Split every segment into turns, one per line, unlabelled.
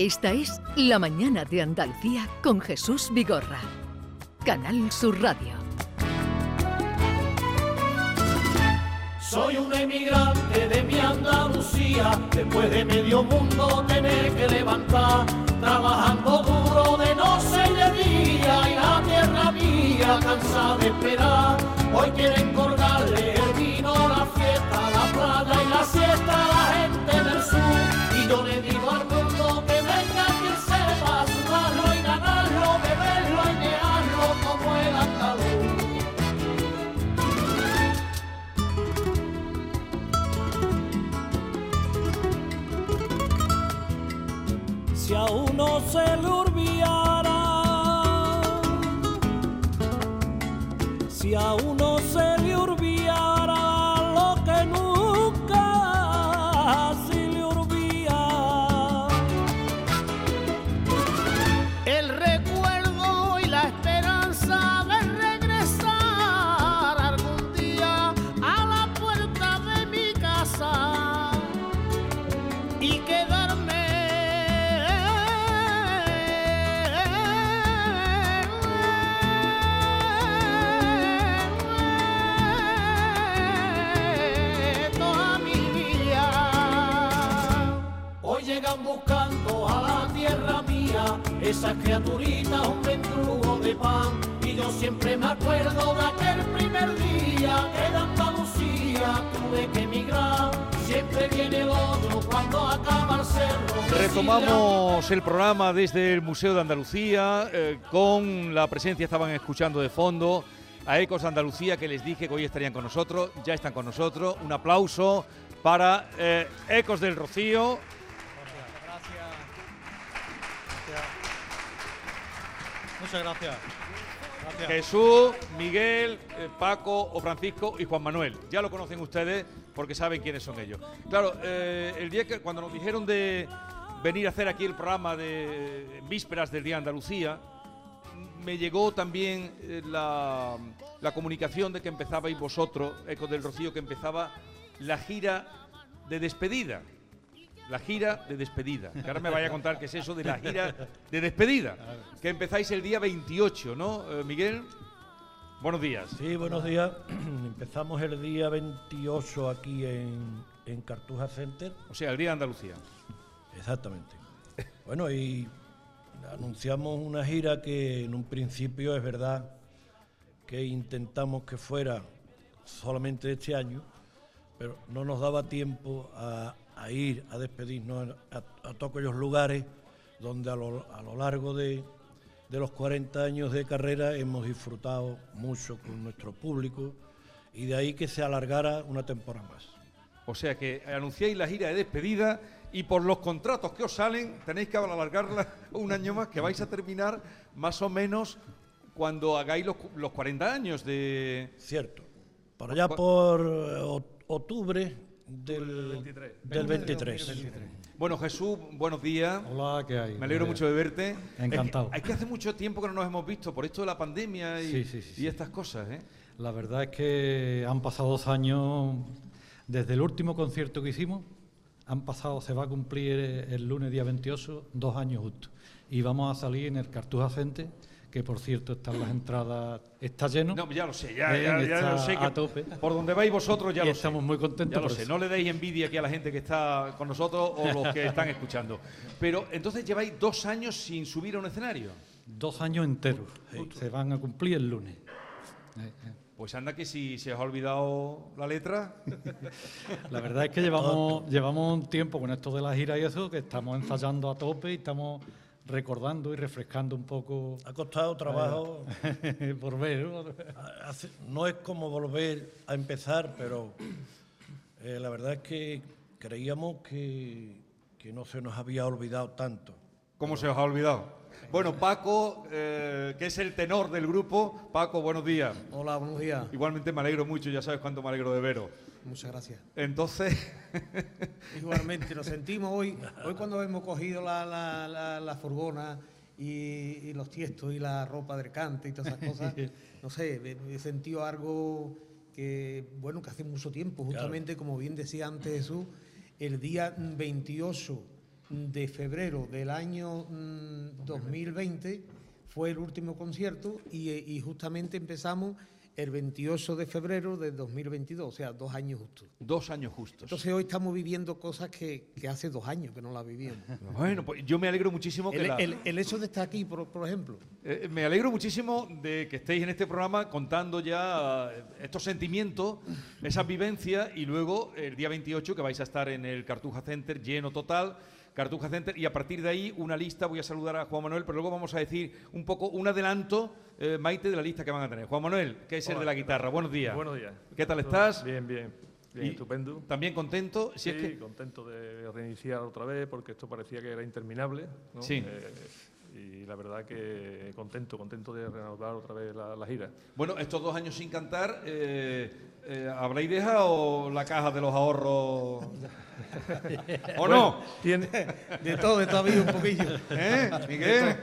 Esta es La Mañana de Andalucía con Jesús Vigorra. Canal Sur Radio.
Soy un emigrante de mi Andalucía, después de medio mundo tener que levantar, trabajando duro de noche y de día, y la tierra mía cansada de esperar. Hoy quieren colgarle el vino, la fiesta, la playa y la siesta a la gente del sur, y yo le a uno mía esas criaturitas, un mendrugo de pan. Y yo siempre me acuerdo de aquel primer día que de Andalucía tuve que emigrar. Siempre viene el otro cuando acaba el cerro.
Retomamos el programa desde el Museo de Andalucía eh, con la presencia, estaban escuchando de fondo a Ecos de Andalucía que les dije que hoy estarían con nosotros, ya están con nosotros. Un aplauso para eh, Ecos del Rocío.
Muchas gracias.
Jesús, Miguel, eh, Paco o Francisco y Juan Manuel. Ya lo conocen ustedes porque saben quiénes son ellos. Claro, eh, el día que cuando nos dijeron de venir a hacer aquí el programa de vísperas del Día de Andalucía, me llegó también eh, la, la comunicación de que empezabais vosotros, Ecos del Rocío, que empezaba la gira de despedida. La gira de despedida. Que ahora me vaya a contar qué es eso de la gira de despedida. Que empezáis el día 28, ¿no, eh, Miguel? Buenos días.
Sí, buenos días. Empezamos el día 28 aquí en, en Cartuja Center.
O sea, el Día de Andalucía.
Exactamente. Bueno, y anunciamos una gira que en un principio es verdad que intentamos que fuera solamente este año, pero no nos daba tiempo a, a ir a despedirnos a, a todos aquellos lugares donde a lo, a lo largo de, de los 40 años de carrera hemos disfrutado mucho con nuestro público y de ahí que se alargara una temporada más.
O sea que anunciáis la gira de despedida y por los contratos que os salen tenéis que alargarla un año más, que vais a terminar más o menos cuando hagáis los, los 40 años de...
Cierto. Por allá por eh, o- octubre del
23.
Del 23.
Bueno, Jesús, buenos días.
Hola, ¿qué hay?
Me alegro mucho de verte.
Encantado.
Es que, es que hace mucho tiempo que no nos hemos visto por esto de la pandemia y,
Sí, sí, sí,
y
sí.
estas cosas, ¿eh?
La verdad es que han pasado dos años desde el último concierto que hicimos. Han pasado, se va a cumplir el lunes día 28, dos años justo. Y vamos a salir en el Cartuja Center, que por cierto están las entradas, está lleno.
No, ya lo sé, ya,
Eh,
ya- ya
está
lo sé. Que
a tope.
Por donde vais vosotros ya
Y
lo
estamos
sé.
muy contentos
Ya lo sé,
eso.
no le deis envidia aquí a la gente que está con nosotros o los que están escuchando. Pero entonces lleváis dos años sin subir a un escenario.
Dos años enteros. Se van a cumplir el lunes. Eh.
Pues anda que si se os ha olvidado la letra.
La verdad es que llevamos, llevamos un tiempo con esto de la gira y eso, que estamos ensayando a tope y estamos recordando y refrescando un poco
Ha costado trabajo.
por ver. ¿no?
hace- no es como volver a empezar, pero eh, la verdad es que creíamos que, que no se nos había olvidado tanto.
¿Cómo se os ha olvidado? Bueno, Paco, eh, que es el tenor del grupo. Paco, buenos días.
Hola, buenos días.
Igualmente me alegro mucho, ya sabes cuánto me alegro de veros.
Muchas gracias.
Entonces,
Igualmente, lo sentimos hoy. Hoy cuando hemos cogido la, la, la, la furgona y, y los tiestos y la ropa del cante y todas esas cosas, no sé, he, he sentido algo que, bueno, que hace mucho tiempo, justamente como bien decía antes Jesús, el día 28 de febrero del año mm, 2020 fue el último concierto y, y justamente empezamos el 28 de febrero de 2022, o sea, dos años justos.
Dos años justos.
Entonces hoy estamos viviendo cosas que, que hace dos años que no las vivíamos.
Bueno, pues yo me alegro muchísimo que
El,
la-
el- el hecho de estar aquí, por, por ejemplo,
Eh, me alegro muchísimo de que estéis en este programa contando ya eh, estos sentimientos, esas vivencias y luego el día 28 que vais a estar en el Cartuja Center lleno total. Cartuja Center y a partir de ahí una lista, voy a saludar a Juan Manuel, pero luego vamos a decir un poco un adelanto, eh, Maite, de la lista que van a tener. Juan Manuel, que es el de la
¿qué
guitarra, buenos días.
Buenos días.
¿Qué tal estás?
Bien, bien. Bien,
Y
estupendo.
También contento. Si
sí,
es que,
contento de reiniciar otra vez porque esto parecía que era interminable. ¿no?
Sí.
Eh, y la verdad que contento, contento de reanudar otra vez la, la gira.
bueno, estos dos años sin cantar, eh, eh, ¿habréis dejado la caja de los ahorros? ¿O no?
Tiene,
de todo, de todo ha habido un poquillo.
¿Eh, Miguel?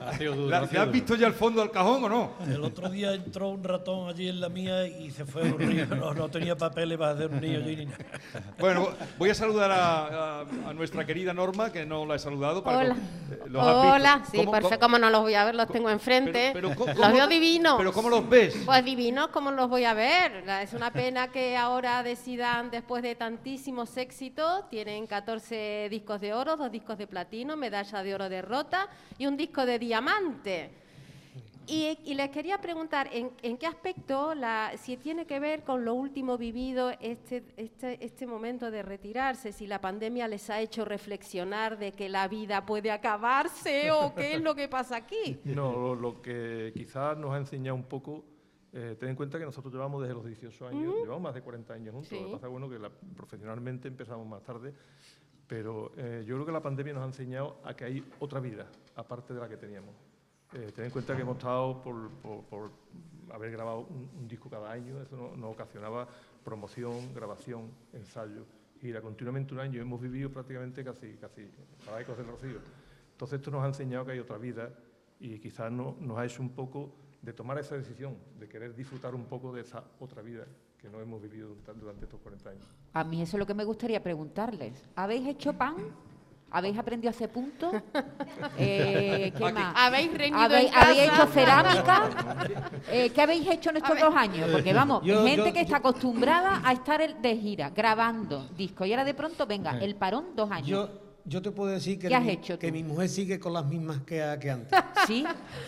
Ha sido duro,
¿La-
ha
¿Le
sido
has visto ya el fondo del cajón o no?
El otro día entró un ratón allí en la mía y se fue aburrido. No, no tenía papeles para hacer un niño allí ni nada.
Bueno, voy a saludar a, a- a nuestra querida Norma, que no la he saludado. para
Hola. Hola, sí,
¿Cómo-
perfecto,
cómo-
como no los voy a ver, los tengo enfrente.
pero ¿cómo-
los veo divinos.
¿Pero cómo los ves?
Pues divinos, ¿cómo los voy a ver? Es una pena que ahora decidan, después de tantísimos éxitos, tienen 14 discos de oro, dos discos de platino, medalla de oro de rota y un disco de diamante. Y, les quería preguntar, ¿en, qué aspecto, si tiene que ver con lo último vivido, este, este, este momento de retirarse, si la pandemia les ha hecho reflexionar de que la vida puede acabarse o qué es lo que pasa aquí?
no, lo que quizás nos ha enseñado un poco, eh, ten en cuenta que nosotros llevamos desde los 18 años, llevamos más de 40 años juntos. Lo
Sí.
que pasa bueno que la- profesionalmente empezamos más tarde, pero eh, yo creo que la pandemia nos ha enseñado a que hay otra vida, aparte de la que teníamos. Eh, ten en cuenta que hemos estado por, por- por haber grabado un, un disco cada año, eso no- nos ocasionaba promoción, grabación, ensayo, gira continuamente un año. Hemos vivido prácticamente casi, casi para ecos del rocío. Entonces esto nos ha enseñado que hay otra vida y quizás no- nos ha hecho un poco de tomar esa decisión, de querer disfrutar un poco de esa otra vida que no hemos vivido durante, estos 40 años.
A mí eso es lo que me gustaría preguntarles. ¿Habéis hecho pan? ¿Habéis aprendido a hacer puntos? Eh, ¿Qué más?
¿Habéis reñido
¿Habéis,
en casa?
habéis hecho cerámica? Eh, ¿Qué habéis hecho en estos dos años? Porque vamos,
Yo-
gente
yo-
que está acostumbrada a estar de gira, grabando discos, y ahora de pronto, venga, el parón, dos años.
Yo, te puedo decir que,
¿Qué has
mi,
hecho
que mi mujer sigue con las mismas que, que antes.
¿Sí?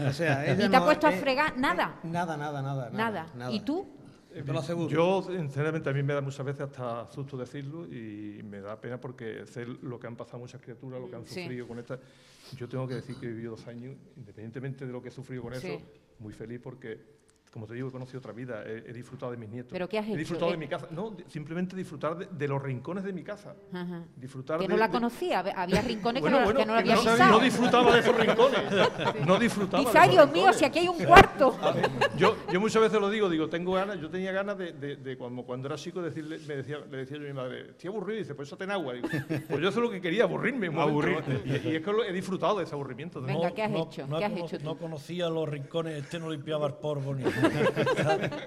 O sea,
¿Y te ha
no-
puesto a
eh,
fregar? Nada.
eh, nada, nada, nada,
Nada. ¿Y tú?
Te lo aseguro.
Yo, sinceramente, a mí me da muchas veces hasta susto decirlo y me da pena porque sé lo que han pasado muchas criaturas, lo que han
Sí.
sufrido con esta. Yo tengo que decir que he vivido dos años, independientemente de lo que he sufrido con
Sí.
eso, muy feliz porque, como te digo, he conocido otra vida, he, he disfrutado de mis nietos.
¿Pero qué has
He
hecho?
disfrutado
Eh,
de mi casa. No, simplemente disfrutar de, de los rincones de mi casa.
Ajá.
Disfrutar
Que
de,
no la
de-
conocía, hab- había rincones
Bueno,
que, no,
bueno,
que no lo había
no,
pisado.
no disfrutaba de esos rincones. No disfrutaba.
Dice, ay Dios mío,
rincones".
si aquí hay un cuarto.
Yo, yo muchas veces lo digo, digo, tengo ganas, yo tenía ganas de, de, de cuando, cuando era chico decirle, me decía, le decía yo a mi madre, estoy aburrido, y dice, pues eso ten agua. Digo, pues yo eso es lo que quería, aburrirme.
Aburrirte.
Y, y es que lo- he disfrutado de ese aburrimiento.
Venga, ¿qué has hecho?
No,
¿Qué has hecho tú?
no conocía los rincones, este no limpiaba el polvo ni nada.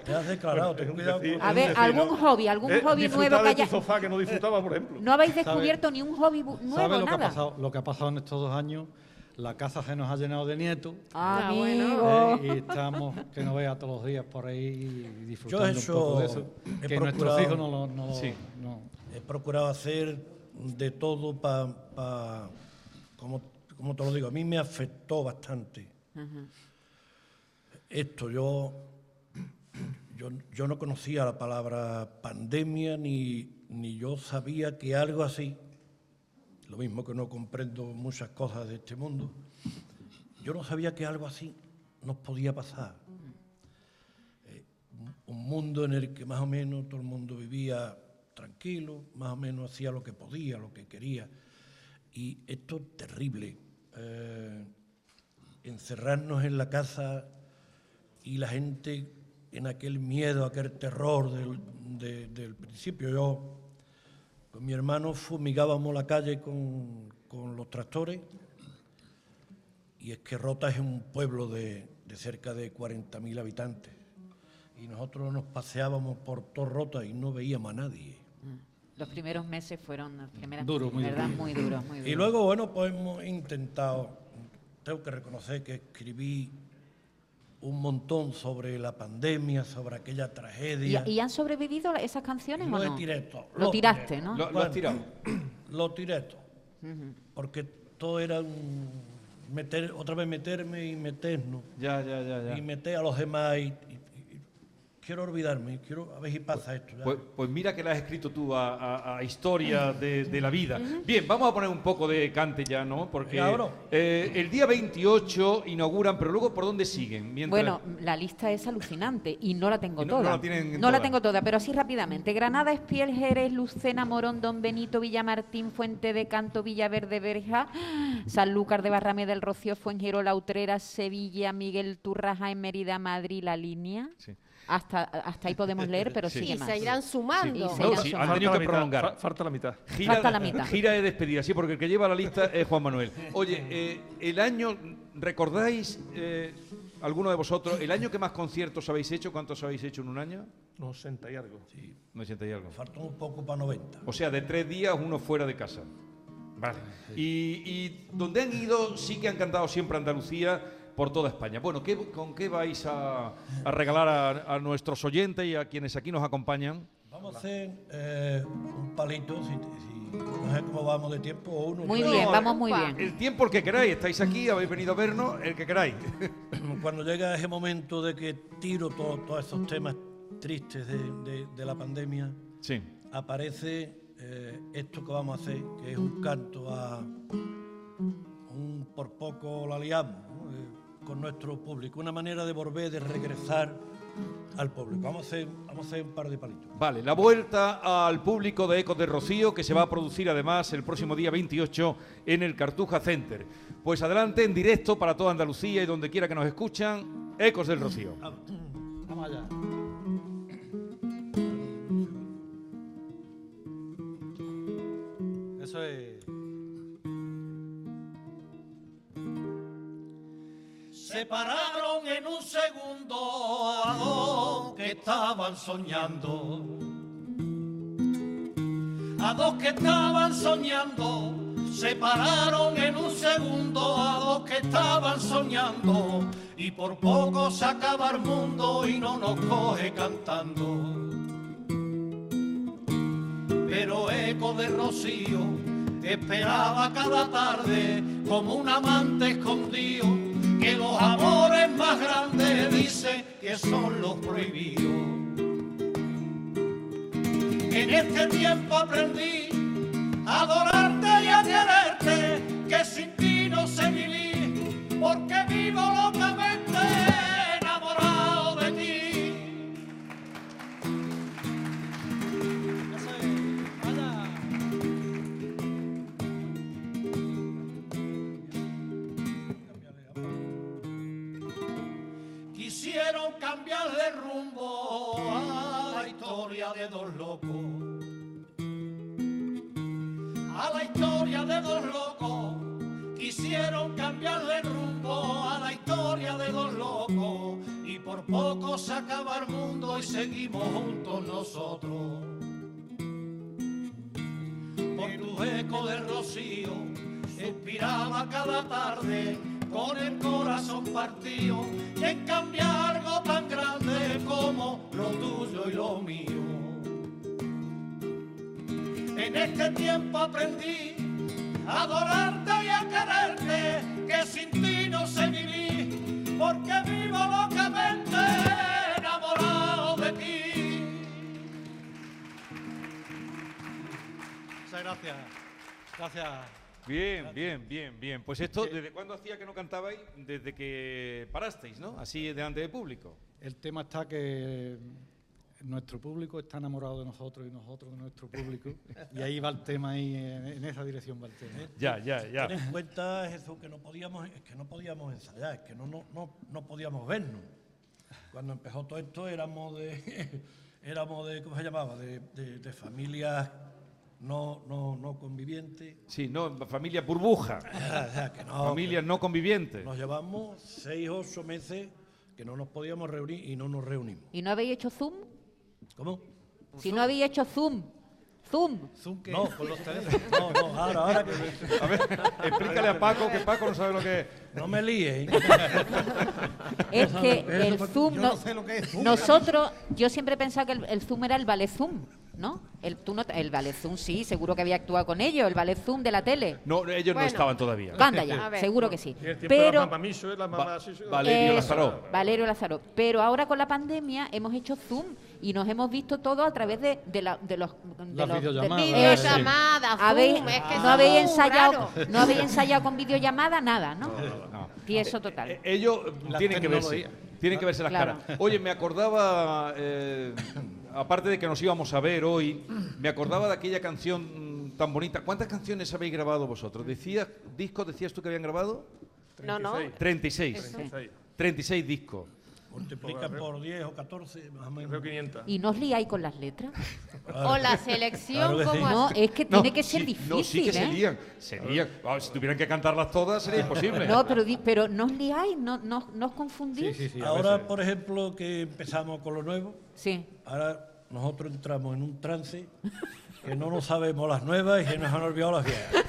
Te has declarado, ten cuidado. con-
A ver, algún
¿no?
hobby, algún
Eh,
hobby nuevo que
de tu
haya...
sofá que no disfrutaba, por ejemplo.
No habéis descubierto ni un hobby nuevo,
¿Sabes lo que, ha
nada.
pasado, lo que ha pasado en estos dos años? La casa se nos ha llenado de nietos
Ah,
Ah, bueno.
Eh, y estamos, que nos vea todos los días por ahí disfrutando
eso
un poco de eso.
he
Que nuestros hijos no lo... No,
Sí.
no-
He procurado hacer de todo para, como, como te lo digo, a mí me afectó bastante. Esto, yo, yo, yo no conocía la palabra pandemia ni, ni yo sabía que algo así, lo mismo que no comprendo muchas cosas de este mundo, yo no sabía que algo así nos podía pasar. Eh, un mundo en el que más o menos todo el mundo vivía tranquilo, más o menos hacía lo que podía, lo que quería. Y esto es terrible. eh, encerrarnos en la casa y la gente en aquel miedo, aquel terror del, de- del principio. Yo con mi hermano fumigábamos la calle con, con los tractores y es que Rota es un pueblo de, de cerca de 40.000 habitantes y nosotros nos paseábamos por todo Rota y no veíamos a nadie.
Los primeros meses fueron, las primeras,
Duro, muy
¿verdad?
duro.
Muy duros, muy duros.
Y luego, bueno, pues hemos intentado, tengo que reconocer que escribí un montón sobre la pandemia, sobre aquella
¿Y,
tragedia.
y han sobrevivido esas canciones
Lo
o
he
no?
tiré todo,
Lo
lo
tiraste,
tiré.
¿no?
Lo, lo
Bueno.
has tirado.
Lo tiré todo. Porque todo era un meter, otra vez meterme y meternos.
Ya, ya, ya,
Y
ya.
meter a los demás. Y, y- y- quiero olvidarme, quiero a ver si pasa esto. ya.
Pues, pues mira que la has escrito tú a, a- a historia de, de la vida. Bien, vamos a poner un poco de cante ya, ¿no? Porque eh, el día 28 inauguran, pero luego ¿por dónde siguen? Mientras-
Bueno, la lista es alucinante y no la tengo
Y no- no
toda.
la tienen
No
toda.
la tengo toda, pero así rápidamente. Granada, Espiel, Jerez, Lucena, Morón, Don Benito, Villamartín, Fuente de Canto, Villaverde, Berja, Sanlúcar de Barrame del Rocío, Fuengirola, Utrera, Sevilla, Miguel Turraja, en Mérida, Madrid, La Línea.
Sí.
Hasta, hasta ahí podemos leer, pero
Sí.
sigue
Y
más.
se irán sumando.
Y se
No,
irán
sí,
sumando.
han tenido que prolongar.
fa- falta la mitad.
Gira,
Falta la mitad.
gira de despedida, sí, porque el que lleva la lista es Juan Manuel. Oye, eh, el año, ¿recordáis, eh, alguno de vosotros, el año que más conciertos habéis hecho? ¿Cuántos habéis hecho en un año?
No, 60 y algo.
No ochenta y algo.
Falta un poco para 90.
O sea, de tres días, uno fuera de casa. Vale. Y, y donde han ido, sí que han cantado siempre Andalucía por toda España. Bueno, ¿qué- ¿con qué vais a, a regalar a, a nuestros oyentes y a quienes aquí nos acompañan?
Vamos a hacer eh, un palito, si, si- no sé cómo vamos de tiempo, o uno.
Muy bien,
No,
vamos muy bien.
El tiempo el que queráis, estáis aquí, habéis venido a vernos, el que queráis.
Cuando llega ese momento de que tiro todo- todos esos temas tristes de, de- de la pandemia,
Sí.
aparece eh, esto que vamos a hacer, que es un canto a un por poco la liamos ¿no? Eh, con nuestro público, una manera de volver, de regresar al público. Vamos a hacer, vamos a hacer un par de palitos.
Vale, la vuelta al público de Ecos de Rocío, que se va a producir además el próximo día 28 en el Cartuja Center. Pues adelante, en directo para toda Andalucía y donde quiera que nos escuchan, Ecos del Rocío.
Vamos allá. Eso es.
Se pararon en un segundo a dos que estaban soñando. A dos que estaban soñando. Se pararon en un segundo a dos que estaban soñando. Y por poco se acaba el mundo y no nos coge cantando. Pero eco de rocío esperaba cada tarde como un amante escondido que los amores más grandes dice que son los prohibidos. En este tiempo aprendí a adorarte y a quererte, dos locos. Quisieron cambiarle rumbo a la historia de dos locos. Y por poco se acaba el mundo y seguimos juntos nosotros. Por tu eco de rocío, inspiraba cada tarde con el corazón partido en cambiar algo tan grande como lo tuyo y lo mío. En este tiempo aprendí a adorarte y a quererte, que sin ti no sé vivir, porque vivo locamente enamorado de ti.
Muchas gracias. Gracias.
Bien, bien, bien, bien. Pues esto, ¿desde cuándo hacía que no cantabais? Desde que parasteis, ¿no? Así delante del público.
El tema está que nuestro público está enamorado de nosotros y nosotros de nuestro público. y ahí va el tema, ahí en, en esa dirección va el tema.
Ya, ya, ya.
Ten en cuenta, Jesús, que no podíamos, es que no podíamos ensayar, es que no, no, no, no podíamos vernos. Cuando empezó todo esto éramos de, éramos de ¿cómo se llamaba? De, de- de familias no, no, no convivientes.
Sí, no, familia burbuja.
Que no,
Familias no convivientes.
Nos llevamos seis, ocho meses que no nos podíamos reunir y no nos reunimos.
¿Y no habéis hecho Zoom?
¿Cómo?
Si no habéis hecho Zoom. Zoom.
Zoom que
No, con los teléfonos. No, no, ahora, ahora que
A ver, explícale a Paco que Paco no sabe lo que es.
no me líes. ¿eh?
Es que el Zoom...
yo
no-
no sé lo que es Zoom.
Nosotros, yo siempre he pensado que el, el Zoom era el ballet Zoom, ¿no? El, tú no, el ballet Zoom sí, seguro que había actuado con ellos, el ballet Zoom de la tele.
No, ellos no estaban todavía.
Anda ya,
ver.
seguro que sí.
El
Pero...
la mamá la mamá
Va-
sí, sí,
Valerio
Eso,
Lázaro.
Valerio Lázaro. Pero ahora con la pandemia hemos hecho Zoom y nos hemos visto todo a través de, de, la- de los... De
Las
los- de-
videollamadas.
Eso.
Videollamada,
Habéis-
Zoom, es que
no habéis ensayado, no habéis ensayado con videollamada, nada, ¿no?
No.
Tieso total.
Eh, Ellos
La
tienen que verse. Tienen que verse las
Claro.
caras. Oye, me acordaba, eh, aparte de que nos íbamos a ver hoy, me acordaba de aquella canción mm, tan bonita. ¿Cuántas canciones habéis grabado vosotros? ¿Decías, discos decías tú que habían grabado?
No, no.
36.
Eso.
36.
36 discos.
Multiplica por 10 o 14, más o
Creo
menos.
500.
¿Y no os liáis con las letras?
O la selección,
Claro sí.
como
No, es que tiene que ser
sí,
difícil,
No, sí que se
¿eh?
lían. Se lían. Ah, si tuvieran que cantarlas todas sería imposible.
No, pero, pero no os liáis, no, no, no os confundís.
Sí, sí, sí. a
Ahora,
veces.
por ejemplo, que empezamos con lo nuevo,
Sí.
ahora nosotros entramos en un trance que no nos sabemos las nuevas y que nos han olvidado las viejas.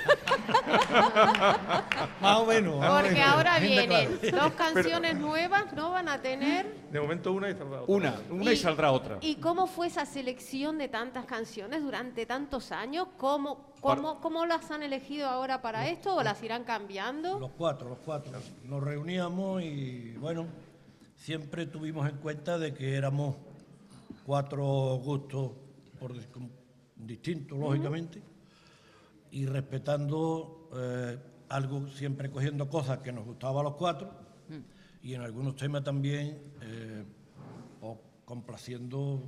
Más o menos.
Porque
menos.
ahora vienen dos canciones nuevas, ¿no? Van a tener.
De momento una y saldrá otra.
Una, una y, saldrá otra.
¿Y cómo fue esa selección de tantas canciones durante tantos años? ¿Cómo, cómo, cómo las han elegido ahora para esto o las irán cambiando?
Los cuatro, los cuatro. Nos reuníamos y, bueno, siempre tuvimos en cuenta de que éramos cuatro gustos por, dis- com- distintos, lógicamente, y respetando eh, algo, siempre cogiendo cosas que nos gustaban a los cuatro, y en algunos temas también eh, o complaciendo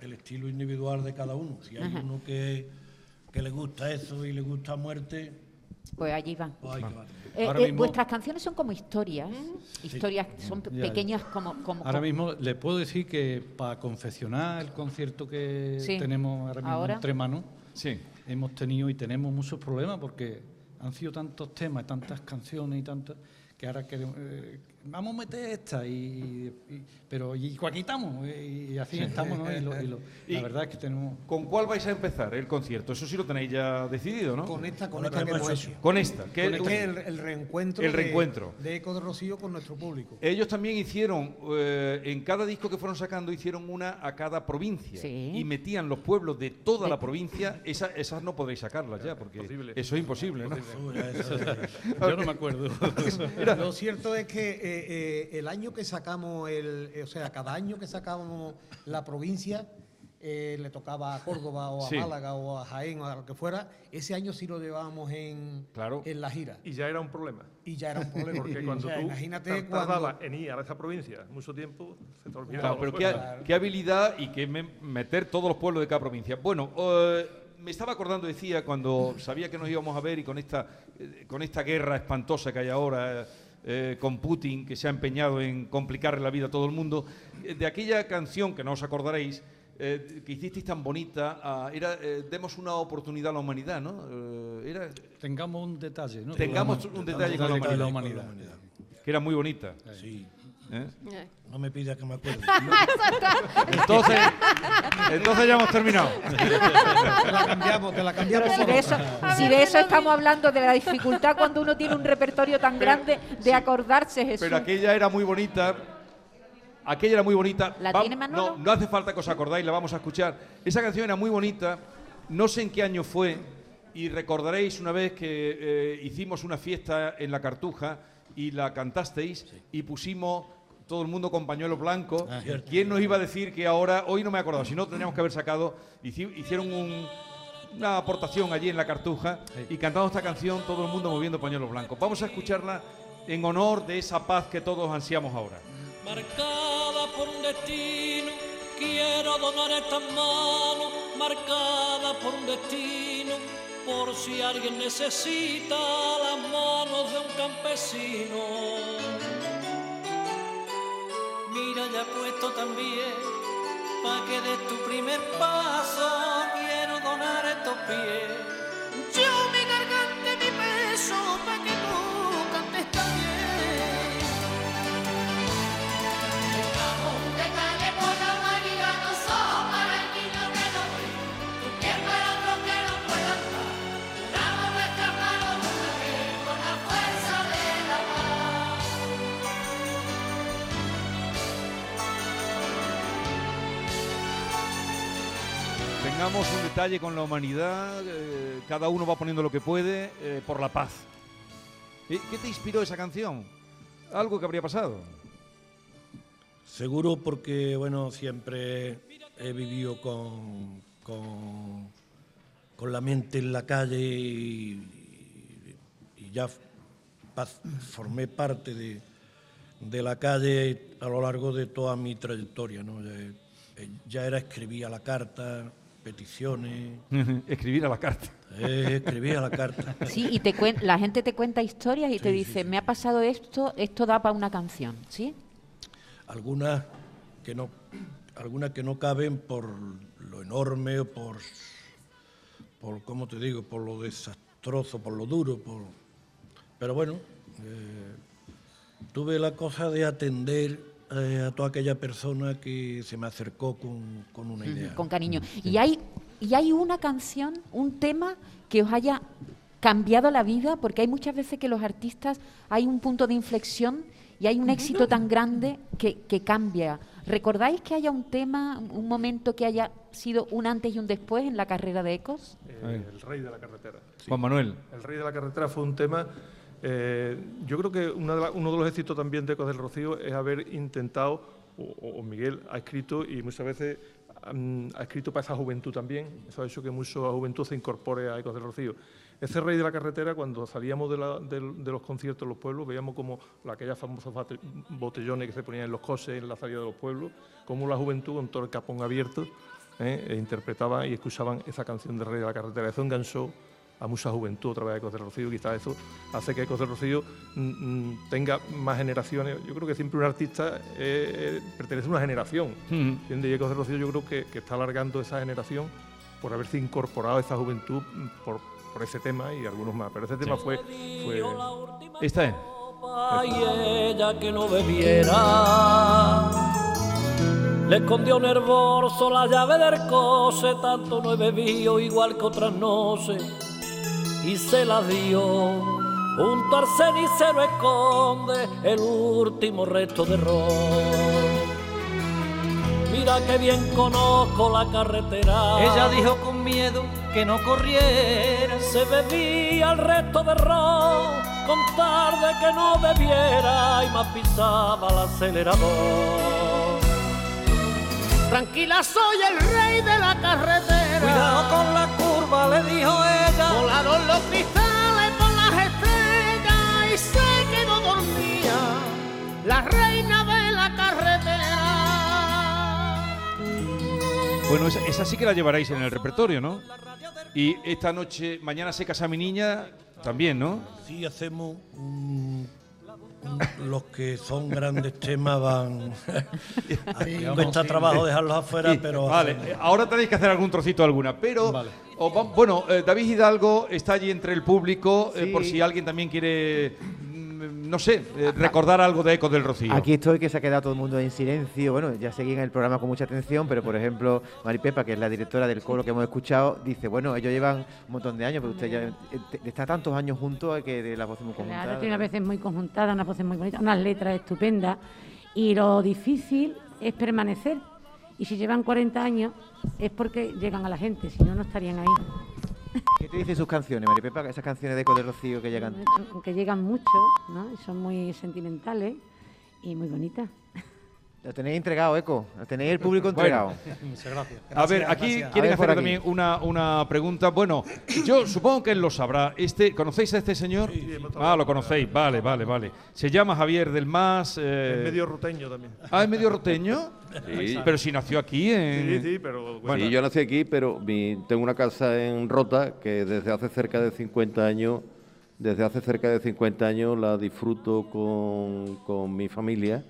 el, estilo individual de cada uno. Si hay uno que, que le gusta eso y le gusta muerte,
Pues allí van. Eh, eh,
mismo-
vuestras canciones son como historias, historias que son
Ya.
pequeñas como... como
Ahora
como-
mismo le puedo decir que para confeccionar el concierto que
Sí.
tenemos ahora mismo
Ahora.
entre manos,
Sí.
hemos tenido y tenemos muchos problemas porque han sido tantos temas, tantas canciones y tantas que ahora queremos, eh, vamos a meter esta y, y- pero y cuál quitamos y, y así estamos ¿no? y, lo- y lo-
Y-
la verdad es que tenemos
¿Con cuál vais a empezar el concierto? Eso sí lo tenéis ya decidido, ¿no?
Con esta, con esta
que hemos hecho.
Con esta. que-
Con esta que el, el reencuentro.
El
de-
reencuentro.
De, Eco de Rocío con nuestro público.
Ellos también hicieron, eh, en cada disco que fueron sacando, hicieron una a cada provincia.
Sí.
Y metían los pueblos de toda
De-
la provincia. Esa- esas no podréis sacarlas ya, porque
Imposible.
eso es imposible, ¿no?
Es-
yo no me acuerdo
Lo cierto es que eh, eh, el año que sacamos, el, eh, o sea, cada año que sacábamos la provincia, eh, le tocaba a Córdoba o a
Sí.
Málaga o a Jaén o a lo que fuera, ese año sí lo llevábamos en,
Claro.
en la gira.
Y ya era un problema.
Y ya era un problema.
Porque
O
cuando
sea,
tú
imagínate cuando...
tardabas en ir a esa provincia mucho tiempo, se te olvidaba.
Claro, pero qué, qué habilidad y qué me- meter todos los pueblos de cada provincia. Bueno, eh, me estaba acordando, decía, cuando sabía que nos íbamos a ver y con esta, eh, con esta guerra espantosa que hay ahora eh, con Putin, que se ha empeñado en complicarle la vida a todo el mundo, eh, de aquella canción que no os acordaréis, eh, que hicisteis tan bonita, ah, era eh, Demos una oportunidad a la humanidad, ¿no? Eh, era,
tengamos un detalle ¿no?
Tengamos un detalle con la
con la
humanidad.
humanidad.
que era muy bonita.
Sí,
¿eh?
No me pida que me acuerde.
Entonces, entonces ya hemos terminado.
Te la cambiamos, te la cambiamos.
Pero si de eso, si de eso estamos hablando, de la dificultad cuando uno tiene un repertorio tan grande de acordarse, Jesús.
Pero aquella era muy bonita. Aquella era muy bonita.
¿La
Va-
tiene Manolo?
No, no hace falta que os acordáis, la vamos a escuchar. Esa canción era muy bonita. No sé en qué año fue. Y recordaréis una vez que eh, hicimos una fiesta en la Cartuja y la cantasteis y pusimos todo el mundo con pañuelo blanco.
Ah.
¿Quién nos iba a decir que ahora, hoy no me he acordado, si no tendríamos que haber sacado, hici- hicieron un- una aportación allí en la Cartuja y cantamos esta canción todo el mundo moviendo pañuelos blancos. Vamos a escucharla en honor de esa paz que todos ansiamos ahora.
marcada por un destino. Quiero donar estas manos, marcada por un destino, por si alguien necesita las manos de un campesino. Mira, ya puesto también, pa' que des tu primer paso, quiero donar estos pies.
Terminamos un detalle con la humanidad, eh, cada uno va poniendo lo que puede eh, por la paz. ¿Qué te inspiró esa canción? Algo que habría pasado.
Seguro porque, bueno, siempre he vivido con, con, con la mente en la calle y, y ya formé parte de, de la calle a lo largo de toda mi trayectoria. ¿no? Ya, ya era escribía la carta, peticiones,
Escribir a la carta.
eh, escribía la carta.
Sí, y te cuen- la gente te cuenta historias y te
sí,
dice,
sí.
me ha pasado esto, esto da para una canción, ¿sí?
algunas que no algunas que no caben por lo enorme o por por cómo te digo por lo desastroso por lo duro por pero bueno eh, tuve la cosa de atender eh, a toda aquella persona que se me acercó con, con una idea
Con cariño. Y hay, y hay una canción, un tema que os haya cambiado la vida, porque hay muchas veces que los artistas hay un punto de inflexión y hay un éxito tan grande que, que cambia. ¿Recordáis que haya un tema, un momento que haya sido un antes y un después en la carrera de Ecos?
Eh, el rey de la carretera. sí.
Juan Manuel.
El rey de la carretera fue un tema. Eh, yo creo que de uno de los éxitos también de Ecos del Rocío es haber intentado, o, Miguel ha escrito y muchas veces mm, ha escrito para esa juventud también. Eso ha hecho que mucha juventud se incorpore a Ecos del Rocío. Ese rey de la carretera, cuando salíamos de, de los conciertos en los pueblos, veíamos como la- aquellas famosas botellones que se ponían en los coches en la salida de los pueblos, como la juventud con todo el capón abierto ¿eh? e interpretaban y escuchaban esa canción del rey de la carretera. Eso enganchó a mucha juventud otra vez a Ecos del Rocío. Quizás eso hace que Ecos del Rocío mm, mm, tenga más generaciones. Yo creo que siempre un artista eh, eh, pertenece a una generación.
Ujú.
¿entiendes? Y Ecos del Rocío yo creo que, que está alargando esa generación por haberse incorporado a esa juventud mm, por, por ese tema y algunos más. Pero ese tema fue, fue
Esta es.
y ella que no bebiera. Le escondió herboso la llave del coche, tanto no he bebido igual que otras noches. Y se la dio, junto al cenicero esconde el último resto de ron. Mira que bien conozco la carretera.
Ella dijo con miedo que no corriera.
Se bebía el resto de ron con tarde que no bebiera y más pisaba el acelerador. Tranquila, soy el rey de la carretera.
Cuidado con la curva, le dijo ella.
Volaron los cristales por las estrellas y se quedó dormida la reina de la carretera.
Bueno, esa, esa sí que la llevaréis en el repertorio, ¿no? Y esta noche, mañana se casa mi niña, también, ¿no?
Sí, hacemos un- un- los que son grandes temas van. a mí me cuesta trabajo dejarlos afuera,
Sí,
pero.
Vale, ahora tenéis que hacer algún trocito alguna, pero...
Vale.
va- bueno, eh, David Hidalgo está allí entre el público, eh, por si alguien también quiere, no sé, eh, recordar algo de Ecos del Rocío.
Aquí estoy, que se ha quedado todo el mundo en silencio. Bueno, ya seguían el programa con mucha atención, pero por ejemplo, Maripepa, que es la directora del coro que hemos escuchado, dice, bueno, ellos llevan un montón de años, pero usted ya eh, está tantos años juntos que de las voces muy
Claro,
conjuntadas.
tiene unas veces muy conjuntadas, unas voces muy bonitas, unas letras estupendas. Y lo difícil es permanecer. Y si llevan 40 años es porque llegan a la gente, si no, no estarían ahí.
¿Qué te dicen sus canciones, Maripepa? Esas canciones de Eco del Rocío que llegan.
Aunque llegan mucho, ¿no? Y son muy sentimentales y muy bonitas.
Lo tenéis entregado, Eco. Lo tenéis el público
Bueno.
entregado.
Muchas gracias.
A ver, aquí
gracias.
quieren
ver,
hacer
aquí.
también una, una pregunta. Bueno, yo supongo que él lo sabrá. Este, ¿Conocéis a este señor? ah, lo conocéis. Vale, vale, vale. Se llama Javier del Mas. eh,
es medio ruteño también.
Ah, es medio roteño.
Sí.
Pero si nació aquí en.
Sí, sí, pero
Bueno.
Sí, yo nací aquí, pero mi- tengo una casa en Rota que desde hace cerca de 50 años, desde hace cerca de 50 años la disfruto con, con mi familia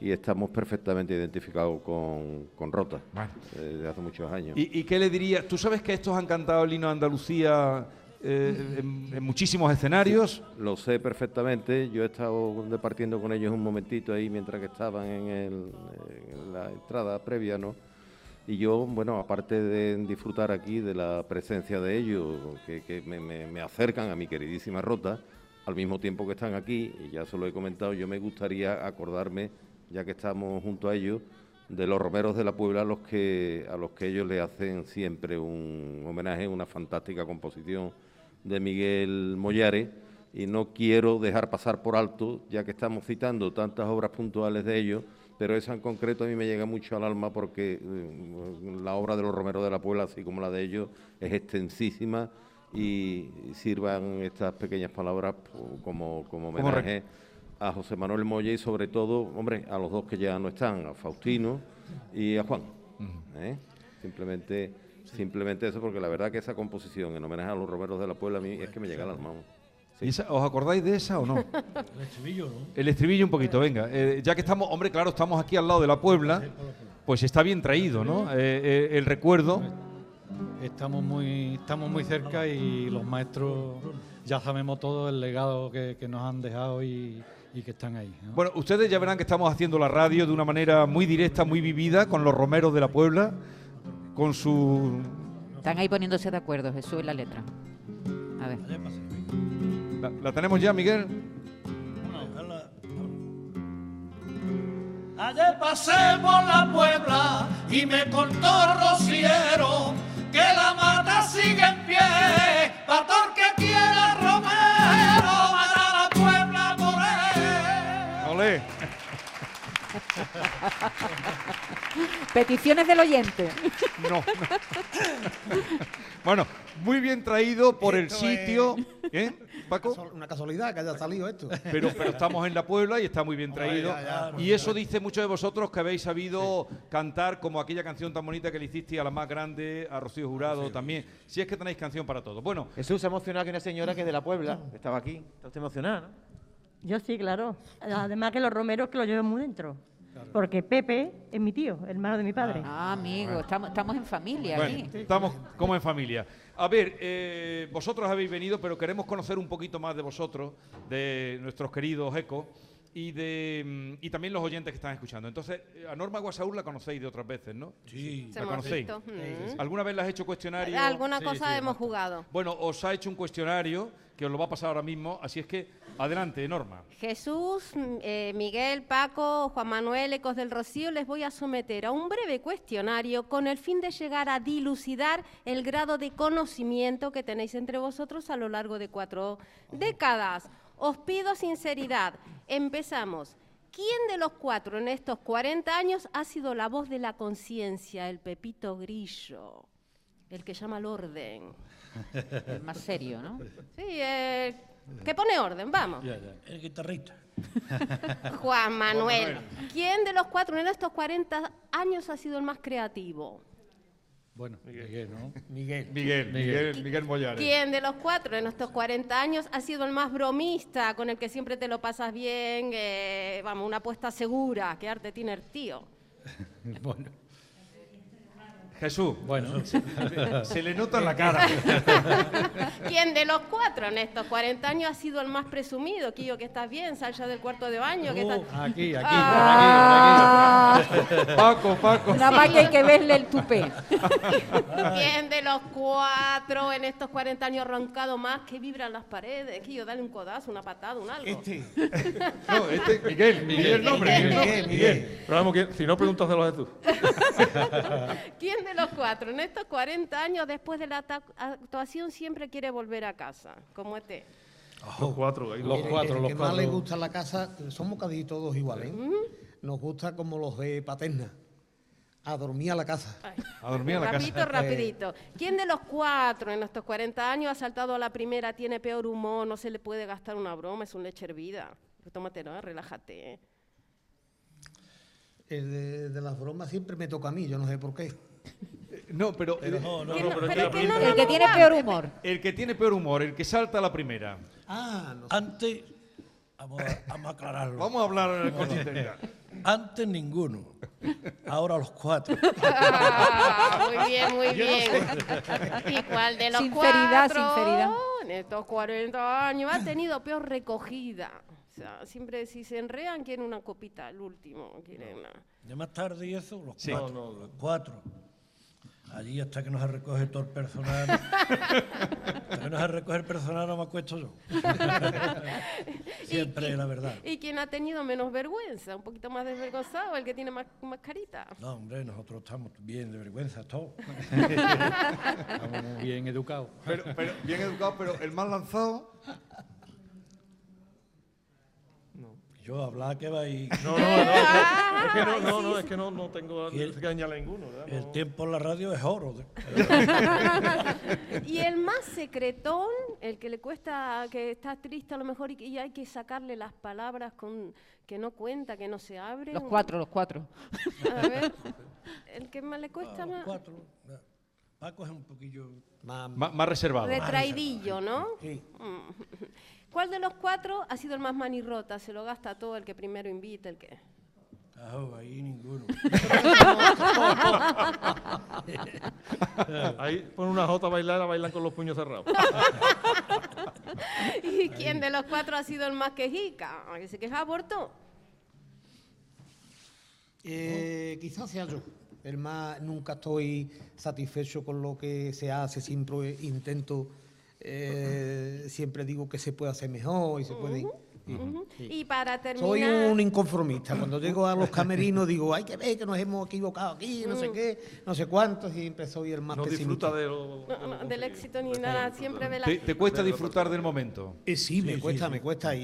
y estamos perfectamente identificados con, con Rota
Bueno.
desde hace muchos años.
¿Y, y qué le diría? ¿Tú sabes que estos han cantado el himno de Andalucía eh, en, en muchísimos escenarios?
Lo sé perfectamente, yo he estado departiendo con ellos un momentito ahí mientras que estaban en, el- en la entrada previa, ¿no? Y yo, bueno, aparte de disfrutar aquí de la presencia de ellos, que, que me, me- me acercan a mi queridísima Rota, al mismo tiempo que están aquí, y ya se lo he comentado, yo me gustaría acordarme, ya que estamos junto a ellos, de los romeros de la Puebla a los que a los que ellos le hacen siempre un homenaje, una fantástica composición de Miguel Mollares. Y no quiero dejar pasar por alto, ya que estamos citando tantas obras puntuales de ellos, pero esa en concreto a mí me llega mucho al alma porque eh, la obra de los romeros de la Puebla, así como la de ellos, es extensísima y sirvan estas pequeñas palabras po- como, como
Como
homenaje a José Manuel Moya y sobre todo, hombre, a los dos que ya no están, a Faustino y a Juan. ¿eh? Simplemente, simplemente eso, porque la verdad que esa composición en homenaje a los romeros de la Puebla a mí es que me llega al alma. Sí.
¿Y esa- ¿Os acordáis de esa o no?
El estribillo, ¿no?
El estribillo un poquito, venga. Eh, ya que estamos, hombre, claro, estamos aquí al lado de la Puebla, pues está bien traído, ¿no? Eh, eh, el recuerdo.
Estamos muy, estamos muy cerca y los maestros ya sabemos todo el legado que, que nos han dejado y, y que están ahí. ¿no?
Bueno, ustedes ya verán que estamos haciendo la radio de una manera muy directa, muy vivida, con los romeros de la Puebla, con su...
Están ahí poniéndose de acuerdo, Jesús y la letra. A ver.
¿La, la tenemos ya, Miguel?
Ayer pasé por la Puebla y me contó Rociero que la mata sigue en pie. Pa' todo el que quiera
Peticiones del oyente.
No. Bueno, muy bien traído por el sitio. ¿Eh, Paco?
Una casualidad que haya salido esto.
Pero, pero estamos en la Puebla y está muy bien traído.
ya, ya, por
y eso dice mucho de vosotros que habéis sabido cantar como aquella canción tan bonita que le hicisteis a la más grande, a Rocío Jurado también. Si es que tenéis canción para todo. Bueno,
Jesús se ha emocionado que una señora que es de la Puebla, que estaba aquí. Está usted emocionada, ¿no?
Yo sí, claro. Además que los romeros que lo llevan muy dentro. Porque Pepe es mi tío, hermano de mi padre.
Ah, amigo, estamos, estamos en familia
Bueno,
aquí.
estamos como en familia. A ver, eh, vosotros habéis venido, pero queremos conocer un poquito más de vosotros, de nuestros queridos ecos y de mm, y también los oyentes que están escuchando. Entonces, eh, a Norma Guasaúl la conocéis de otras veces, ¿no?
Sí.
¿La conocéis?
visto, mm.
¿Alguna vez la has hecho cuestionario?
Alguna cosa hemos jugado.
Bueno, os ha hecho un cuestionario que os lo va a pasar ahora mismo, así es que adelante, Norma.
Jesús, mm, eh, Miguel, Paco, Juan Manuel, Ecos del Rocío, les voy a someter a un breve cuestionario con el fin de llegar a dilucidar el grado de conocimiento que tenéis entre vosotros a lo largo de cuatro décadas. Os pido sinceridad. Empezamos. ¿Quién de los cuatro en estos 40 años ha sido la voz de la conciencia, el Pepito Grillo, el que llama al orden?
El más serio, ¿no?
Sí, eh, que pone orden, vamos.
El guitarrista.
Juan Manuel, ¿quién de los cuatro en estos 40 años ha sido el más creativo?
Bueno, Miguel, ¿no?
Miguel.
Miguel, Miguel, Miguel Mollares.
¿Quién de los cuatro en estos 40 años ha sido el más bromista, con el que siempre te lo pasas bien? eh, vamos, una apuesta segura, que arte tiene el tío.
bueno.
Jesús.
Bueno.
Se, se le nota en la cara.
¿Quién de los cuatro en estos 40 años ha sido el más presumido? Quillo, que estás bien, sal ya del cuarto de baño. que estás-
Aquí, aquí,
Ah.
por aquí, por aquí.
Paco, Paco.
Nada más que hay que verle el tupé.
¿Quién de los cuatro en estos 40 años ha roncado más que vibran las paredes? Quillo, dale un codazo, una patada, un algo.
Este.
No, este Miguel, Miguel el nombre. Miguel,
Miguel, Miguel.
Pero vamos, si no, pregúntaselo a Jesús.
¿Quién de los cuatro en estos 40 años después de la actuación siempre quiere volver a casa? Como este.
Los cuatro. ahí
Los cuatro,
el
los
que más
cuatro.
le gusta la casa, somos casi todos iguales. ¿eh? Nos gusta como los de Paterna. A dormir a la casa.
A dormir a la
rapidito,
casa.
rapidito. ¿Quién de los cuatro en estos 40 años ha saltado a la primera, tiene peor humor, no se le puede gastar una broma, es un leche hervida? Pues tómatelo, ¿eh? relájate. ¿eh?
El de, de las bromas siempre me toca a mí, yo no sé por qué.
No, pero,
No, no,
¿Quién
no,
no-
pero es
pero
que
que no,
la-
no,
El que tiene peor humor.
el que tiene peor humor, el que salta a la primera.
Ah, no sé.
Antes, vamos a, vamos a aclararlo.
Vamos a hablar con sinceridad.
Antes ninguno. Ahora los cuatro.
Ah, muy bien, muy bien. ¿Y cuál de los
Sinceridad,
cuatro
sinceridad.
en estos 40 años ha tenido peor recogida? O sea, siempre si se enrean quieren una copita, el último. Quieren una...
De más tarde y eso, los
Sí.
cuatro.
No, no.
Los cuatro. Allí hasta que nos recoge todo el personal. hasta que nos recoge el personal no me acuesto yo. Siempre la verdad.
¿Y quién ha tenido menos vergüenza? Un poquito más desvergonzado, el que tiene más, más carita.
No, hombre, nosotros estamos bien de vergüenza, todos.
Estamos muy bien educados.
Pero, pero bien educado, pero el más lanzado.
Yo hablar que va y...
No, no, no, es que no, no, no, es que no, no tengo
Y el-
que añadir ninguno. ¿verdad?
El
No.
tiempo en la radio es oro.
y el más secretón, el que le cuesta, que está triste a lo mejor y, hay que sacarle las palabras con que no cuenta, que no se abre.
Los cuatro, los cuatro.
A ver, el que más le cuesta más.
Cuatro. Paco es un poquillo...
Más, más reservado.
Retraidillo, ¿no?
Sí.
¿Cuál de los cuatro ha sido el más manirrota? Se lo gasta todo el que primero invita, el que.
Ajo, ahí ninguno.
Ahí ponen una jota a bailar, a bailan con los puños cerrados.
¿Y quién de los cuatro ha sido el más quejica? ¿A que se queja aborto?
Eh, quizás sea yo. El más, nunca estoy satisfecho con lo que se hace, siempre intento, eh, siempre digo que se puede hacer mejor y se puede... y-
Ujú.
sí.
Y para terminar.
Soy un inconformista. Cuando llego a los camerinos digo, hay que ver que nos hemos equivocado aquí, no sé
Mm.
qué, no sé cuántos, y siempre soy el más
No
pesimista.
disfruta de lo...
No, no, del éxito ni nada, siempre ve la.
¿Te, te cuesta disfrutar del momento?
Eh, sí, me
Sí,
cuesta,
sí,
me cuesta. Y,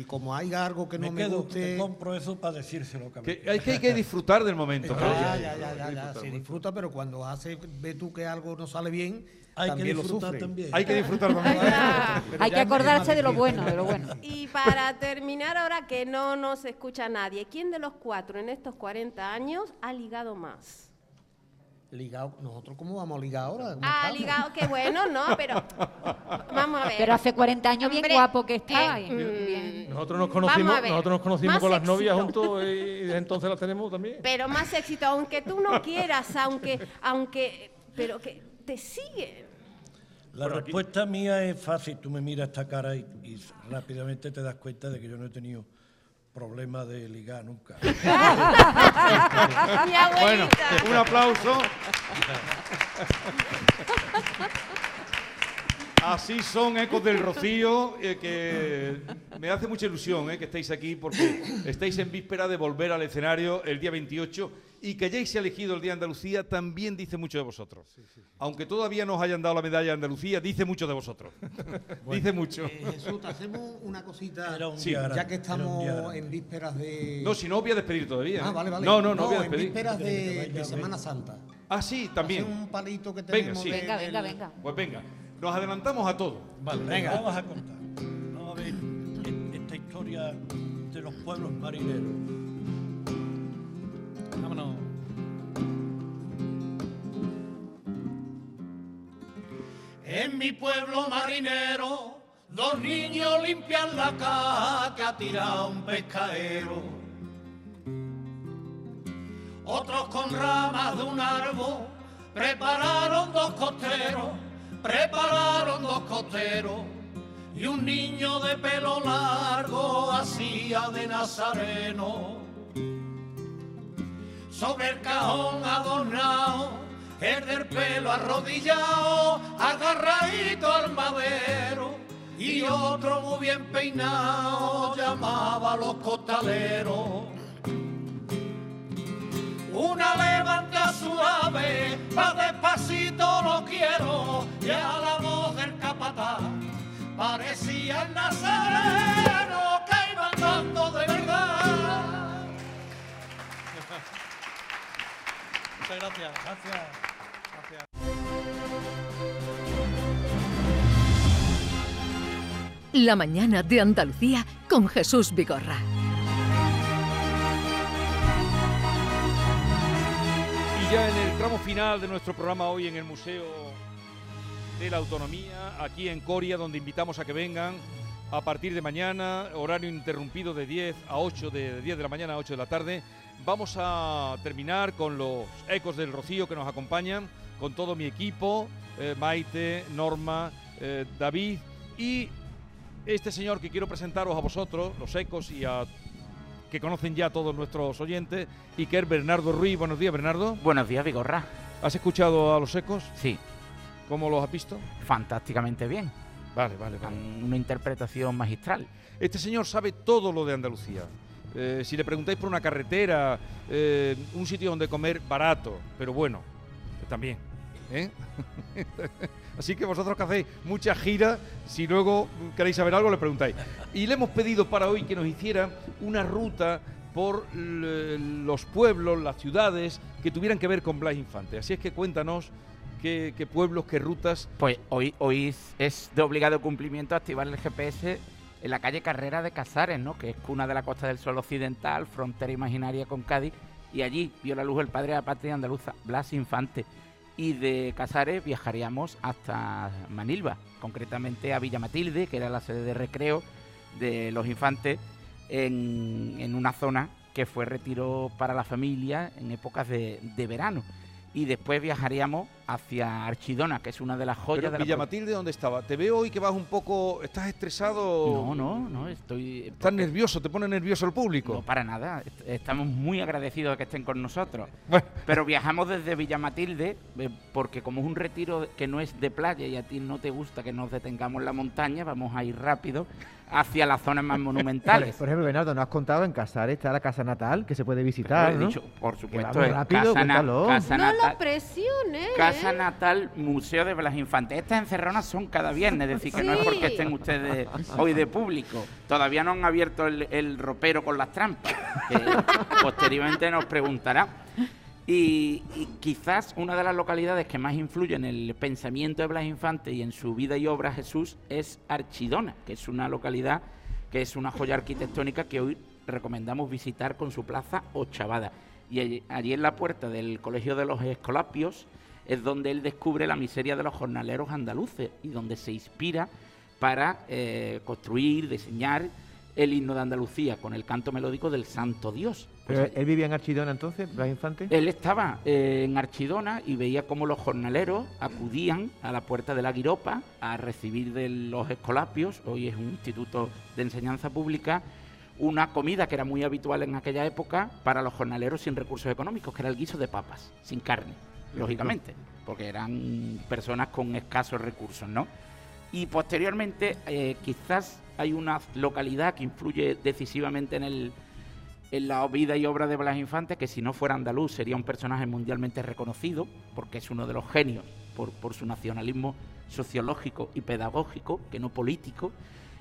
y como hay algo que no
me
me,
quedo,
guste...
te compro eso para decírselo.
Que hay, que hay que disfrutar del momento. claro.
Ya, ya, ya, ya, ya, se disfruta, pero cuando hace, ve tú que algo no sale bien,
Hay que
también
disfrutar también.
Hay que disfrutar también.
Hay que acordarse de lo bueno, de lo bueno.
Y para terminar, ahora que no nos escucha nadie, ¿quién de los cuatro en estos 40 años ha ligado más?
Ligado, nosotros cómo vamos a ligar ahora? ¿Cómo
Ha
estamos?
ligado, qué bueno, ¿no? Pero vamos a ver.
Pero hace 40 años bien guapo que estaba.
eh,
y bien.
Nosotros nos conocimos, nosotros nos conocimos
más
con las novias juntos y desde entonces las tenemos también.
Pero más éxito, aunque tú no quieras, aunque, aunque, pero que te siguen.
La
aquí-
respuesta mía es fácil. Tú me miras esta cara y, y rápidamente te das cuenta de que yo no he tenido problemas de ligar nunca.
Mi
Bueno,
abuelita.
un aplauso. Así son ecos del Rocío, eh, que me hace mucha ilusión eh, que estéis aquí porque estáis en víspera de volver al escenario el día 28 y que hayáis elegido el Día de Andalucía también dice mucho de vosotros. Aunque todavía no os hayan dado la medalla de Andalucía, dice mucho de vosotros. dice mucho.
Eh, Jesús, te hacemos una cosita,
Era un
Sí,
día
ya que
era un día
estamos en vísperas de...
No, si no, os voy a despedir todavía.
Ah,
¿eh?
vale, vale.
No, no, no, voy a
en
despedir.
vísperas de,
Venga,
de
venga.
Semana Santa.
Ah, sí, también.
Hace un palito que
Venga,
tenemos
sí.
de-
Venga, venga, venga.
Pues venga, nos adelantamos a todo.
Vale,
Venga.
vamos a contar. Vamos a ver esta historia de los pueblos marineros.
En mi pueblo marinero, dos niños limpian la caja que ha tirado un pescadero. Otros con ramas de un árbol prepararon dos costeros, prepararon dos costeros. Y un niño de pelo largo hacía de nazareno sobre el cajón adornado, el del pelo arrodillado, agarradito al madero, y otro muy bien peinado llamaba a los costaleros. Una levanta suave, va despacito lo quiero, y a la voz del capataz parecía el nazareno que iba andando de verdad.
Muchas gracias. Gracias.
La mañana de Andalucía con Jesús Vigorra.
Y ya en el tramo final de nuestro programa hoy en el Museo de la Autonomía, aquí en Coria, donde invitamos a que vengan a partir de mañana, horario interrumpido de 10 a 8, de 10 de la mañana a 8 de la tarde. Vamos a terminar con los ecos del Rocío que nos acompañan, con todo mi equipo, eh, Maite, Norma, eh, David y este señor que quiero presentaros a vosotros, los ecos y a que conocen ya todos nuestros oyentes, y que es Bernardo Ruiz. Buenos días, Bernardo.
Buenos días, Vigorra.
¿Has escuchado a los ecos?
Sí.
¿Cómo los has visto?
Fantásticamente bien.
Vale, vale, vale.
Una interpretación magistral.
Este señor sabe todo lo de Andalucía. Eh, si le preguntáis por una carretera, eh, un sitio donde comer barato, pero bueno, también. ¿eh? Así que vosotros que hacéis mucha gira, si luego queréis saber algo, le preguntáis. Y le hemos pedido para hoy que nos hiciera una ruta por los pueblos, las ciudades que tuvieran que ver con Blas Infante. Así es que cuéntanos qué, pueblos, qué rutas.
Pues hoy, hoy es de obligado cumplimiento activar el GPS en la calle Carrera de Casares, ¿no? que es cuna de la Costa del Sol Occidental, frontera imaginaria con Cádiz, y allí vio la luz el padre de la patria andaluza, Blas Infante. Y de Casares viajaríamos hasta Manilva, concretamente a Villa Matilde, que era la sede de recreo de los infantes, en, una zona que fue retiro para la familia en épocas de verano. Y después viajaríamos hacia Archidona, que es una de las joyas
Pero
de la
Villa Matilde, ¿dónde estaba? Te veo hoy que vas un poco... ¿Estás estresado?
No, no, no, estoy...
¿Estás nervioso? ¿Te pone nervioso el público?
No, para nada. Est- Estamos muy agradecidos de que estén con nosotros. Pero viajamos desde Villa Matilde, eh, porque como es un retiro que no es de playa y a ti no te gusta que nos detengamos en la montaña, vamos a ir rápido hacia las zonas más monumentales.
Por ejemplo, Bernardo, nos has contado en Casares está la casa natal que se puede visitar,
He
¿no?
dicho, por supuesto, es
rápido,
casa, na- casa
No
natal.
lo presiones.
Casa Natal, Museo de Blas Infante. Estas encerronas son cada viernes, es decir, que no es porque estén ustedes hoy de público. Todavía no han abierto el, el ropero con las trampas, que posteriormente nos preguntará. Y, quizás una de las localidades que más influye en el pensamiento de Blas Infante y en su vida y obra Jesús es Archidona, que es una localidad que es una joya arquitectónica que hoy recomendamos visitar con su plaza Ochavada. Y allí, allí en la puerta del Colegio de los Escolapios es donde él descubre la miseria de los jornaleros andaluces y donde se inspira para eh, construir, diseñar el himno de Andalucía con el canto melódico del Santo Dios. Pues
Pero él vivía en Archidona entonces, Blas Infante.
él estaba eh, en Archidona y veía cómo los jornaleros acudían a la puerta de la Guiropa a recibir de los escolapios, hoy es un instituto de enseñanza pública, una comida que era muy habitual en aquella época para los jornaleros sin recursos económicos, que era el guiso de papas, sin carne, lógicamente, porque eran personas con escasos recursos, ¿no? Y posteriormente, eh, quizás hay una localidad que influye decisivamente en el, en la vida y obra de Blas Infante, que si no fuera andaluz sería un personaje mundialmente reconocido, porque es uno de los genios por, su nacionalismo sociológico y pedagógico, que no político.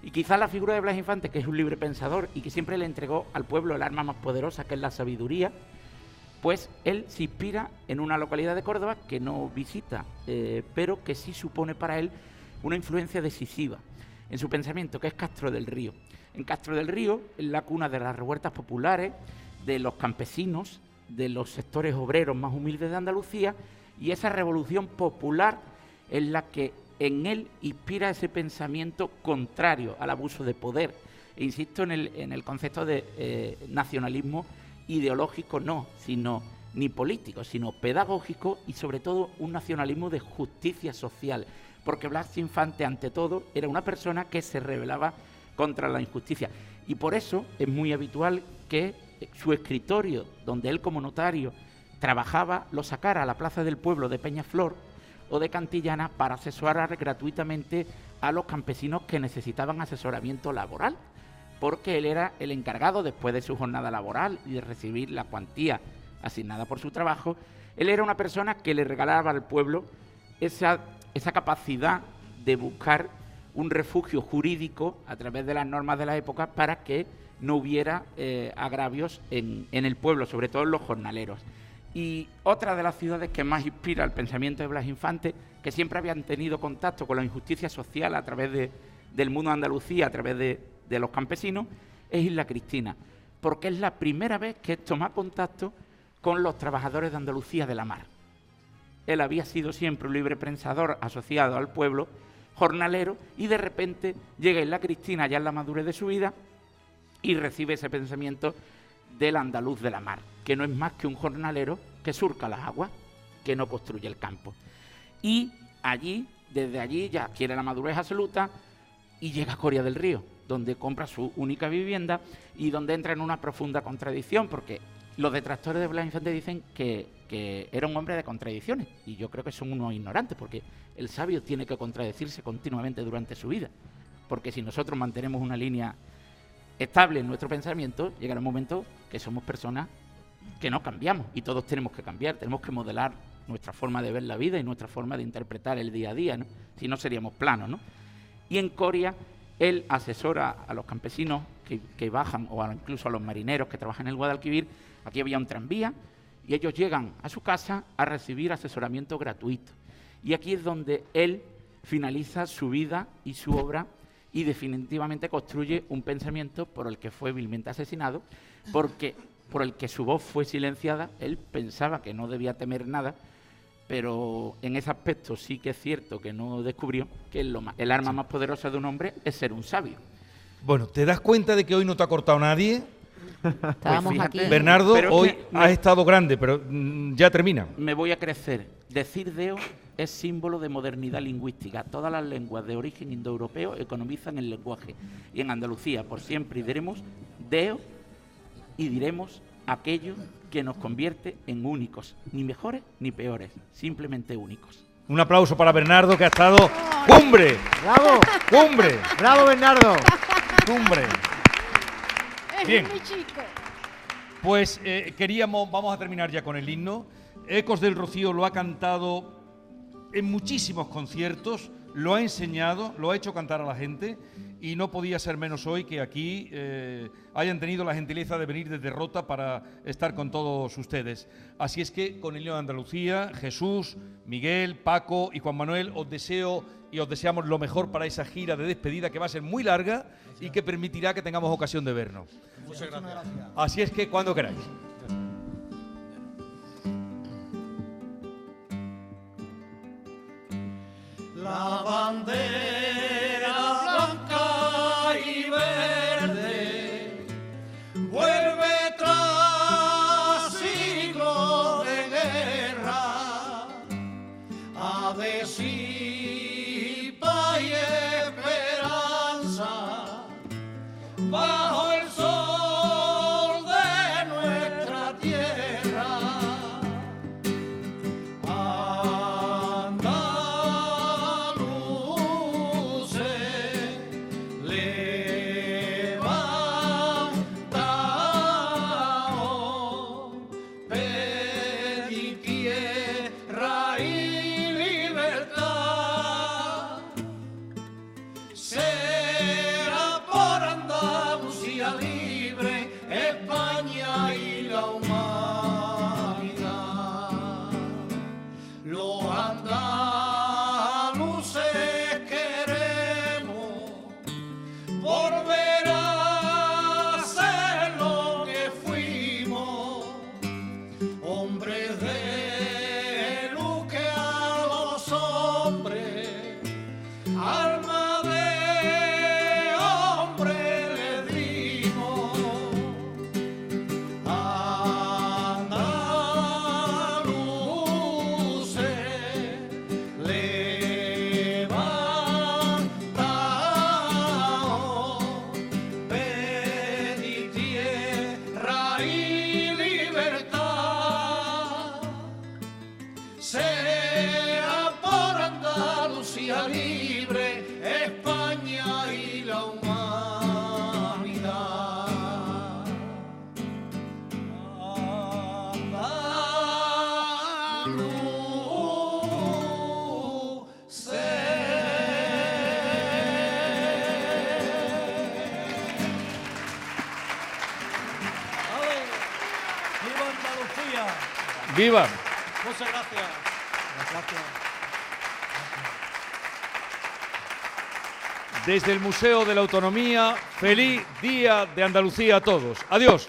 Y quizás la figura de Blas Infante, que es un libre pensador y que siempre le entregó al pueblo el arma más poderosa, que es la sabiduría, pues él se inspira en una localidad de Córdoba que no visita, eh, pero que sí supone para él una influencia decisiva en su pensamiento, que es Castro del Río. En Castro del Río es la cuna de las revueltas populares, de los campesinos, de los sectores obreros más humildes de Andalucía, y esa revolución popular es la que en él inspira ese pensamiento contrario al abuso de poder. E insisto en el, en el concepto de eh, nacionalismo ideológico, no, sino ni político, sino pedagógico y sobre todo un nacionalismo de justicia social. Porque Blas Infante, ante todo, era una persona que se rebelaba contra la injusticia. Y por eso es muy habitual que su escritorio, donde él como notario trabajaba, lo sacara a la Plaza del Pueblo de Peñaflor o de Cantillana para asesorar gratuitamente a los campesinos que necesitaban asesoramiento laboral, porque él era el encargado después de su jornada laboral y de recibir la cuantía asignada por su trabajo, él era una persona que le regalaba al pueblo esa, esa capacidad de buscar un refugio jurídico a través de las normas de la época para que no hubiera eh, agravios en, el pueblo, sobre todo en los jornaleros. Y otra de las ciudades que más inspira el pensamiento de Blas Infante, que siempre habían tenido contacto con la injusticia social a través de- del mundo de Andalucía, a través de, de los campesinos, es Isla Cristina, porque es la primera vez que toma contacto con los trabajadores de Andalucía de la mar. Él había sido siempre un libre prensador asociado al pueblo, jornalero, y de repente llega Isla Cristina ya en la madurez de su vida y recibe ese pensamiento del andaluz de la mar, que no es más que un jornalero que surca las aguas, que no construye el campo. Y allí, desde allí, ya quiere la madurez absoluta y llega a Coria del Río, donde compra su única vivienda y donde entra en una profunda contradicción, porque Los detractores de Blas Infante dicen que, que era un hombre de contradicciones, y yo creo que son unos ignorantes, porque el sabio tiene que contradecirse continuamente durante su vida, porque si nosotros mantenemos una línea estable en nuestro pensamiento, llegará un momento que somos personas que no cambiamos, y todos tenemos que cambiar, tenemos que modelar nuestra forma de ver la vida y nuestra forma de interpretar el día a día, ¿no? si no seríamos planos. ¿no? Y en Coria, él asesora a los campesinos que, que bajan, o incluso a los marineros que trabajan en el Guadalquivir, aquí había un tranvía, y ellos llegan a su casa a recibir asesoramiento gratuito. Y aquí es donde él finaliza su vida y su obra y definitivamente construye un pensamiento por el que fue vilmente asesinado, porque por el que su voz fue silenciada, él pensaba que no debía temer nada, pero en ese aspecto sí que es cierto que no descubrió que el arma más poderosa de un hombre es ser un sabio.
Bueno, ¿te das cuenta de que hoy no te ha cortado nadie?
Estábamos Pues aquí.
Bernardo,
Pero
hoy
me-
has estado grande, pero mm, ya termina.
Me voy a crecer. Decir deo es símbolo de modernidad lingüística. Todas las lenguas de origen indoeuropeo economizan el lenguaje. Y en Andalucía, por siempre, diremos deo y diremos aquello que nos convierte en únicos, ni mejores ni peores, simplemente únicos.
Un aplauso para Bernardo, que ha estado cumbre.
¡Bravo!
¡Cumbre!
¡Bravo, Bernardo!
¡Cumbre!
Es
Bien.
muy chico.
Pues eh, queríamos, vamos a terminar ya con el himno. Ecos del Rocío lo ha cantado en muchísimos conciertos, lo ha enseñado, lo ha hecho cantar a la gente y no podía ser menos hoy que aquí eh, hayan tenido la gentileza de venir desde Rota para estar con todos ustedes. Así es que con el himno de Andalucía, Jesús, Miguel, Paco y Juan Manuel, os deseo y os deseamos lo mejor para esa gira de despedida que va a ser muy larga y que permitirá que tengamos ocasión de vernos.
Muchas gracias.
Así es que cuando queráis.
La bandera
¡Viva!
Muchas gracias. Gracias.
Desde el Museo de la Autonomía, feliz Día de Andalucía a todos. Adiós.